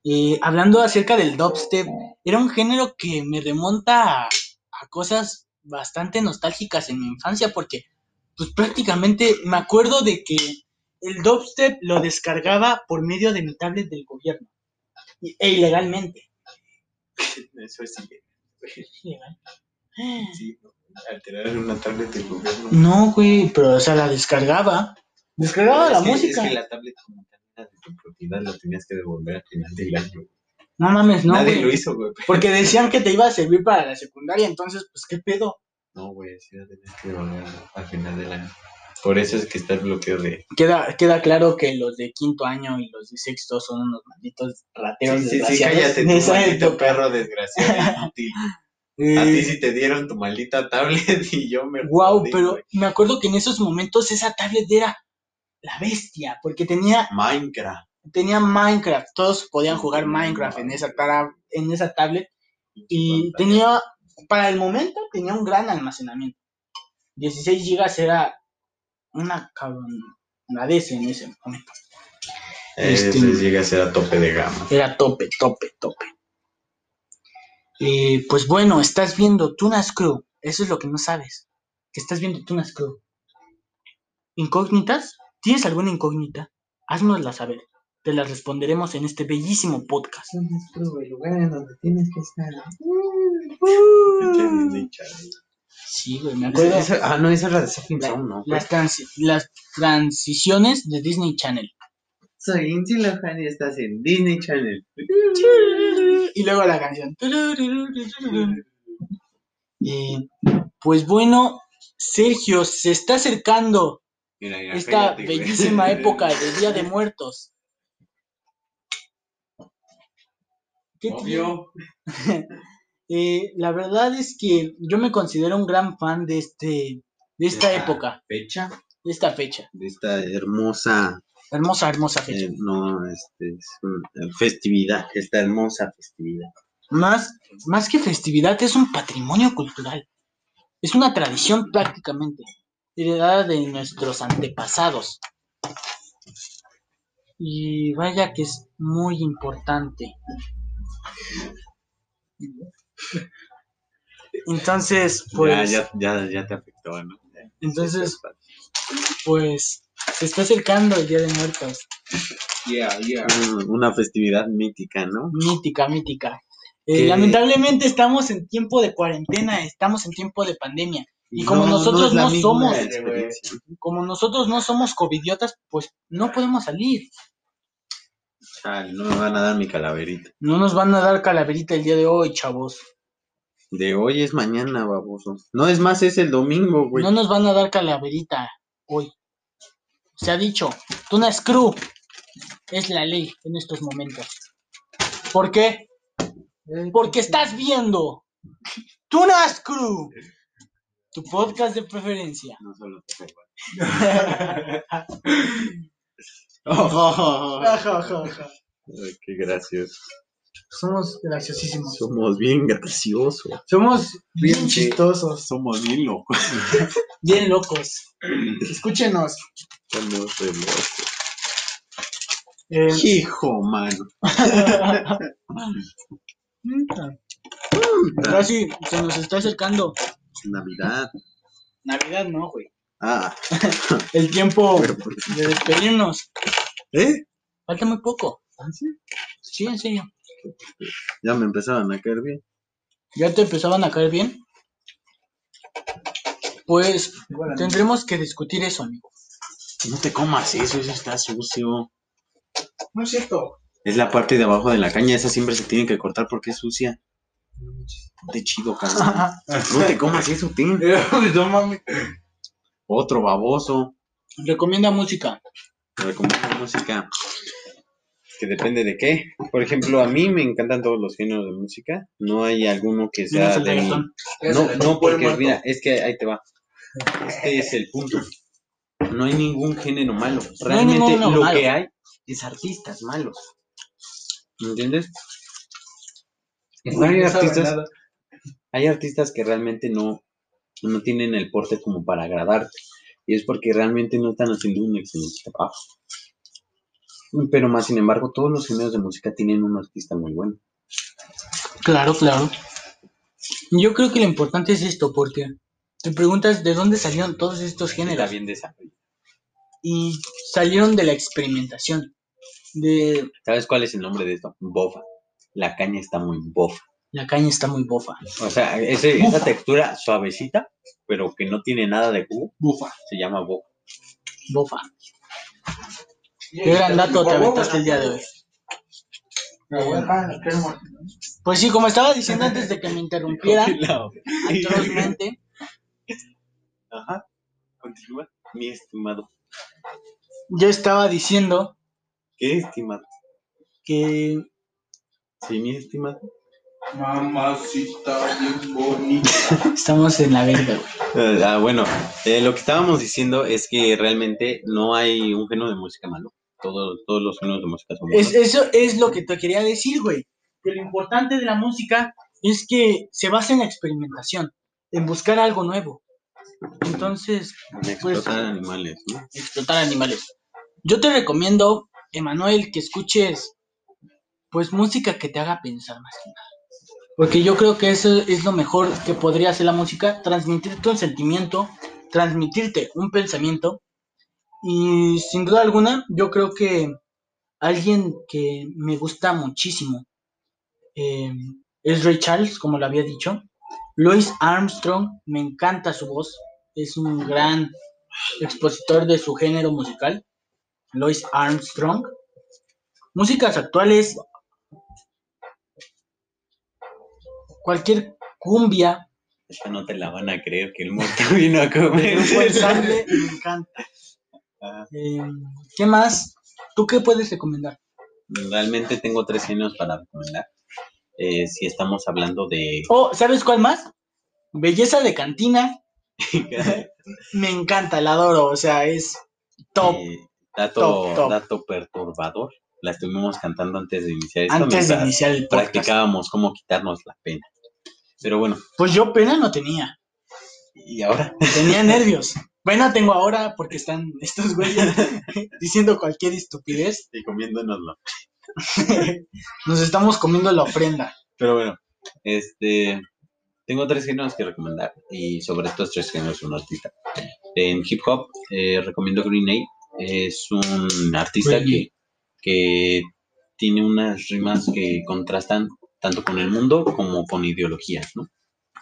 Eh, hablando acerca del dubstep, era un género que me remonta a, a cosas bastante nostálgicas en mi infancia porque pues prácticamente me acuerdo de que el dubstep lo descargaba por medio de mi tablet del gobierno e ilegalmente. Eso es ilegal. Sí, ¿no? alterar una tablet del gobierno. No, güey, pero o sea, la descargaba. Descargaba la que- música. Es que la tablet como tal era de tu propiedad, lo tenías que devolver al final del año. No mames, no, Nadie güey. lo hizo, güey. Porque decían que te iba a servir para la secundaria, entonces, pues, ¿qué pedo? No, güey, sí la tenías que devolver al final del año. Por eso es que está el bloqueo de... Queda, queda claro que los de quinto año y los de sexto son unos malditos rateros Sí, sí, sí, cállate, tu maldito perro desgraciado inútil. Eh, A ti sí te dieron tu maldita tablet y yo me... Wow, pero güey. me acuerdo que en esos momentos esa tablet era la bestia, porque tenía, Minecraft. tenía Minecraft, todos podían jugar Minecraft en esa, en esa tablet y tenía, para el momento, tenía un gran almacenamiento. 16 gigas era una cabronadez en ese momento. Ese este- llega a ser a tope de gama. Era tope, tope, tope. Eh, pues bueno, estás viendo Tunas Crew. Eso es lo que no sabes. Que estás viendo Tunas Crew. ¿Incógnitas? ¿Tienes alguna incógnita? Háznosla saber. Te las responderemos en este bellísimo podcast. el lugar en donde tienes que estar. Sí, güey, me acuerdo. ah, no, esa es la de La- Zone, ¿no? las, transi- las transiciones de Disney Channel. Soy Inti Lohan y estás en Disney Channel. Y luego la canción. Eh, pues bueno, Sergio, se está acercando Mira, mira, esta cállate, güey. bellísima época de Día de Muertos. ¿Qué Obvio. Eh, la verdad es que yo me considero un gran fan de este, de esta época, Fecha de esta fecha. de esta hermosa, Hermosa, hermosa fecha. eh, no, este, es una festividad, esta hermosa festividad. Más, más que festividad, es un patrimonio cultural. Es una tradición prácticamente, heredada de nuestros antepasados. Y vaya que es muy importante. Entonces, pues, ya, ya, ya, ya te afectó, ¿no? Ya. entonces, pues, se está acercando el Día de Muertos. Yeah, yeah. Una festividad mítica, ¿no? Mítica, mítica. Eh, lamentablemente estamos en tiempo de cuarentena, estamos en tiempo de pandemia. Y como nosotros no somos. Como nosotros no somos covidiotas, pues no podemos salir. Chale, no me van a dar mi calaverita. No nos van a dar calaverita el día de hoy, chavos. De hoy es mañana, baboso. No, es más, es el domingo, güey. No nos van a dar calaverita hoy. Se ha dicho, Tuna Screw es la ley en estos momentos. ¿Por qué? Porque estás viendo Tuna Screw, tu podcast de preferencia. No solo te pego. Ay, qué gracioso. Somos graciosísimos. Somos bien graciosos. Somos bien Bien chistosos, Somos bien locos. bien locos. Escúchenos. Somos re locos. Eh, Hijo, mano. Casi se nos está acercando. Navidad. Navidad, no, güey. Ah, El tiempo de despedirnos. ¿Eh? Falta muy poco. ¿Ah, sí? Sí, en serio. Ya me empezaban a caer bien. ¿Ya te empezaban a caer bien? Pues tendremos que discutir eso, amigo. No te comas eso, eso está sucio. No es cierto. Es la parte de abajo de la caña, esa siempre se tiene que cortar porque es sucia. De chido, cabrón. No te comas eso, Tim. no mames. Otro baboso. Recomienda música. Recomiendo música. Que depende de qué. Por ejemplo, a mí me encantan todos los géneros de música. No hay alguno que sea de mi-. No, no, porque mira, es que ahí te va. Este es el punto. No hay ningún género malo. Realmente ninguno lo malo. que hay es artistas malos. ¿Me Hay artistas, hay artistas que realmente no, no tienen el porte como para agradarte. Y es porque realmente no están haciendo un excelente trabajo. Pero más sin embargo, todos los géneros de música tienen un artista muy bueno. Claro, claro. Yo creo que lo importante es esto, porque te preguntas de dónde salieron todos estos Está géneros. bien. Y salieron de la experimentación. De ¿Sabes cuál es el nombre de esto? Bofa. La caña está muy bofa. la caña está muy bofa. O sea, ese- esa textura suavecita, pero que no tiene nada de jugo, Bufa. se llama bofa. Bofa. Qué gran dato te aventaste el día de hoy. Pues sí, como estaba diciendo antes de que me interrumpiera atrozmente, Ajá. Continúa. Mi estimado. yo estaba diciendo ¿Qué estimado? que Sí, mi estimado. Mamacita bien bonita. estamos en la verga, güey. Eh, ah, bueno, eh, lo que estábamos diciendo es que realmente no hay un género de música malo. Todos, todos los géneros de música son buenos. Es, eso es lo que te quería decir, güey. Que lo importante de la música es que se basa en la experimentación, en buscar algo nuevo. Entonces, En explotar animales, ¿no? explotar animales. Yo te recomiendo, Emanuel, que escuches pues música que te haga pensar más que nada. Porque yo creo que eso es lo mejor que podría hacer la música, transmitirte un sentimiento, transmitirte un pensamiento. Y sin duda alguna, yo creo que alguien que me gusta muchísimo eh, es Ray Charles, como lo había dicho. Louis Armstrong, me encanta su voz, es un gran expositor de su género musical, Louis Armstrong. Músicas actuales, cualquier cumbia, Esta no te la van a creer que el muerto vino a comer. me encanta. Ah, Eh, ¿Qué más? ¿Tú qué puedes recomendar? Realmente tengo tres géneros para recomendar. Eh, si estamos hablando de... Oh, ¿sabes cuál más? Belleza de cantina, me encanta, la adoro, o sea, es top. Eh, dato, top, top. dato perturbador. La estuvimos cantando antes de iniciar esto. antes de iniciar el podcast. Practicábamos cómo quitarnos la pena. Pero bueno, Pues yo pena no tenía, ¿y ahora? tenía nervios. Pena tengo ahora porque están estos güeyes diciendo cualquier estupidez. Y comiéndonoslo. Nos estamos comiendo la ofrenda. Pero bueno, este... Tengo tres géneros que recomendar y sobre estos tres géneros un artista. En hip hop eh, recomiendo Green Day. Es un artista Green que, que tiene unas rimas que contrastan tanto con el mundo como con ideologías, ¿no?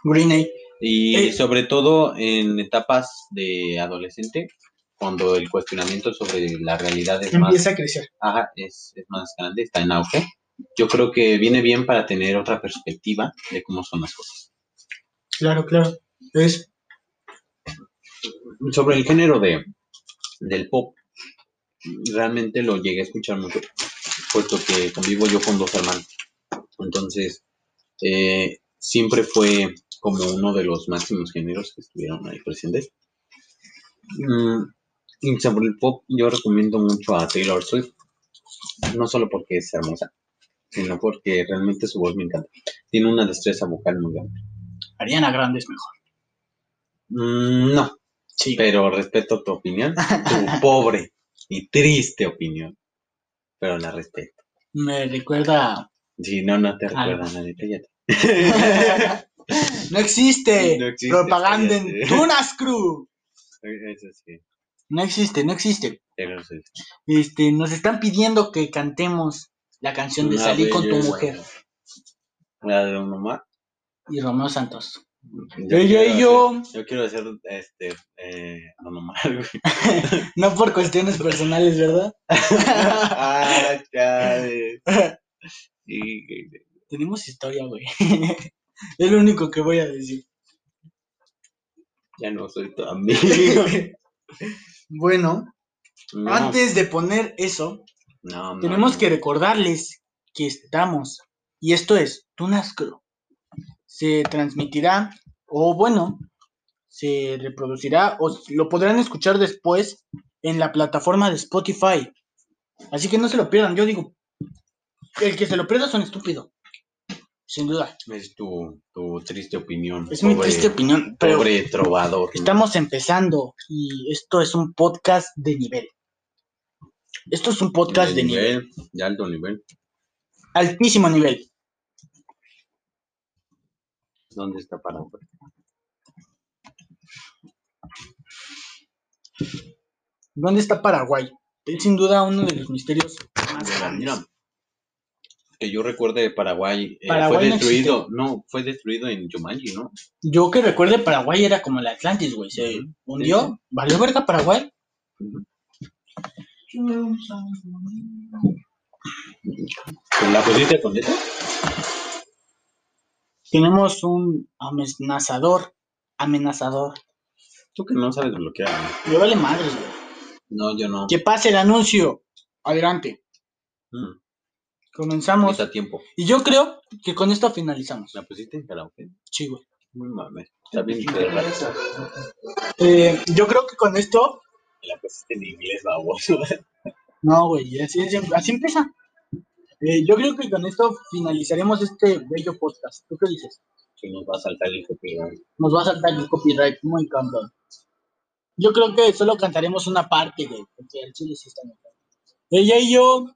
Green Day. Y Eh. sobre todo en etapas de adolescente, cuando el cuestionamiento sobre la realidad es más, Empieza a crecer. ajá, es, es más grande, está en auge. Yo creo que viene bien para tener otra perspectiva de cómo son las cosas. Claro, claro. Es Sobre el género de, del pop, realmente lo llegué a escuchar mucho, puesto que convivo yo con dos hermanos. Entonces, eh, siempre fue como uno de los máximos géneros que estuvieron ahí presentes. Mm, y sobre el pop, yo recomiendo mucho a Taylor Swift, no solo porque es hermosa, sino porque realmente su voz me encanta. Tiene una destreza vocal muy grande. Ariana Grande es mejor. Mm, no, Sí. pero respeto tu opinión, tu pobre y triste opinión, pero la respeto. Me recuerda. Si no, no te Ah. recuerda a nadie, cállate. no existe. No existe, Propaganda en. Tunas Crew. Eso sí, No existe, no existe. Este, nos están pidiendo que cantemos la canción de Salí con tu mujer La de Don Omar. y Romeo Santos. Yo Ella quiero yo, hacer- yo quiero hacer este. Eh, Don Omar, güey. no por cuestiones personales, ¿verdad? ah, chale. Tenemos historia, güey. es lo único que voy a decir. ya no soy tu amigo. bueno, No, antes de poner eso, no, tenemos no. que recordarles que estamos, y esto es Tunascro. Se transmitirá, o bueno, se reproducirá, o lo podrán escuchar después en la plataforma de Spotify. Así que no se lo pierdan, yo digo, el que se lo pierda son estúpido. Sin duda. Es tu, tu triste opinión. Es mi pobre- triste opinión, pero Pobre trovador. estamos empezando y esto es un podcast de nivel. Esto es un podcast de, nivel. De alto nivel. altísimo nivel. ¿Dónde está Paraguay? ¿Dónde está Paraguay? Es sin duda uno de los misterios más grandes. Que yo recuerde Paraguay, eh, fue no destruido, no, fue destruido en Jumanji, ¿no? Yo que recuerde Paraguay era como el Atlantis, güey. Se hundió. Sí, ¿Valió verga Paraguay? ¿Con la pusiste con eso? Tenemos un amenazador. Amenazador. Tú que no sabes bloquear. ¿no? Me vale madres, güey. No, yo no. Que pase el anuncio. Adelante. Mm, Comenzamos. Quita tiempo. Y yo creo que con esto finalizamos. ¿La pusiste en karaoke? Sí, güey. No mames. Está bien. Eh, yo creo que con esto. La pusiste en inglés, baboso. No, güey. Así, es- así empieza. Eh, yo creo que con esto finalizaremos este bello podcast. ¿Tú qué dices? Que nos va a saltar el copyright. Nos va a saltar el copyright muy cabrón. Yo creo que solo cantaremos una parte, güey, porque el chile sí está muy cabrón. Ella y yo,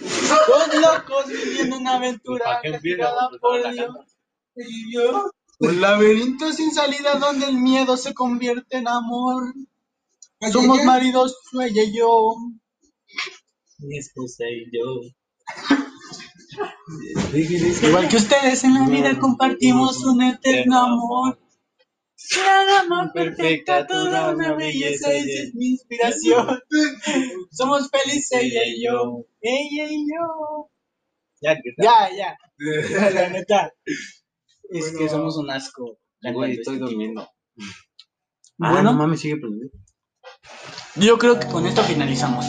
dos locos viviendo una aventura un laberinto sin salida donde el miedo se convierte en amor. Somos maridos, ella y yo. Mi esposa y yo. Igual que ustedes en la vida compartimos un eterno amor. Una dama perfecta, toda una belleza, ella es mi inspiración. Somos felices ella y yo, ella y yo. Ya, Ya, ya. La neta. Es que somos un asco. Güey, cantando estoy este durmiendo. Ah, Bueno, no mames, sigue prendido. yo creo que con esto finalizamos.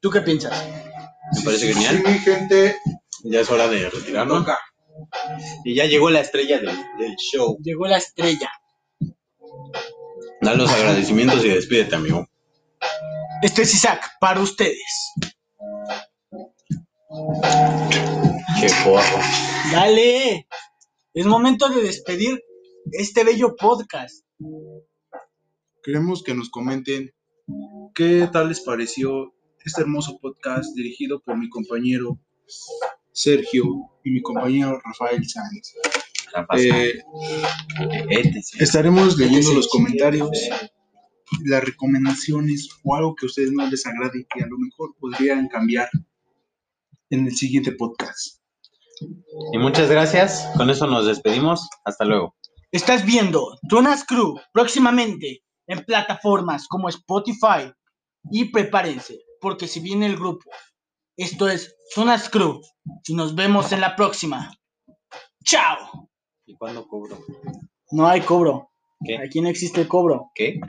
¿Tú qué piensas? Me parece genial. Sí, gente. Ya es hora de retirarnos. Y ya llegó la estrella del, del show. Llegó la estrella. Da los agradecimientos y despídete, amigo. Esto es Isaac, para ustedes. Qué porro. Dale. Es momento de despedir este bello podcast. Queremos que nos comenten qué tal les pareció este hermoso podcast dirigido por mi compañero Sergio y mi compañero Rafael Sáenz. Eh, este estaremos leyendo Este los sí. comentarios, las recomendaciones o algo que a ustedes no les agrade y que a lo mejor podrían cambiar en el siguiente podcast. Y muchas gracias. Con eso nos despedimos. Hasta luego. Estás viendo Tunas Crew próximamente en plataformas como Spotify. Y prepárense, porque si viene el grupo, esto es Tunas Crew. Y nos vemos en la próxima. ¡Chao! ¿Y cuándo cobro? No hay cobro. ¿Qué? Aquí no existe el cobro. ¿Qué?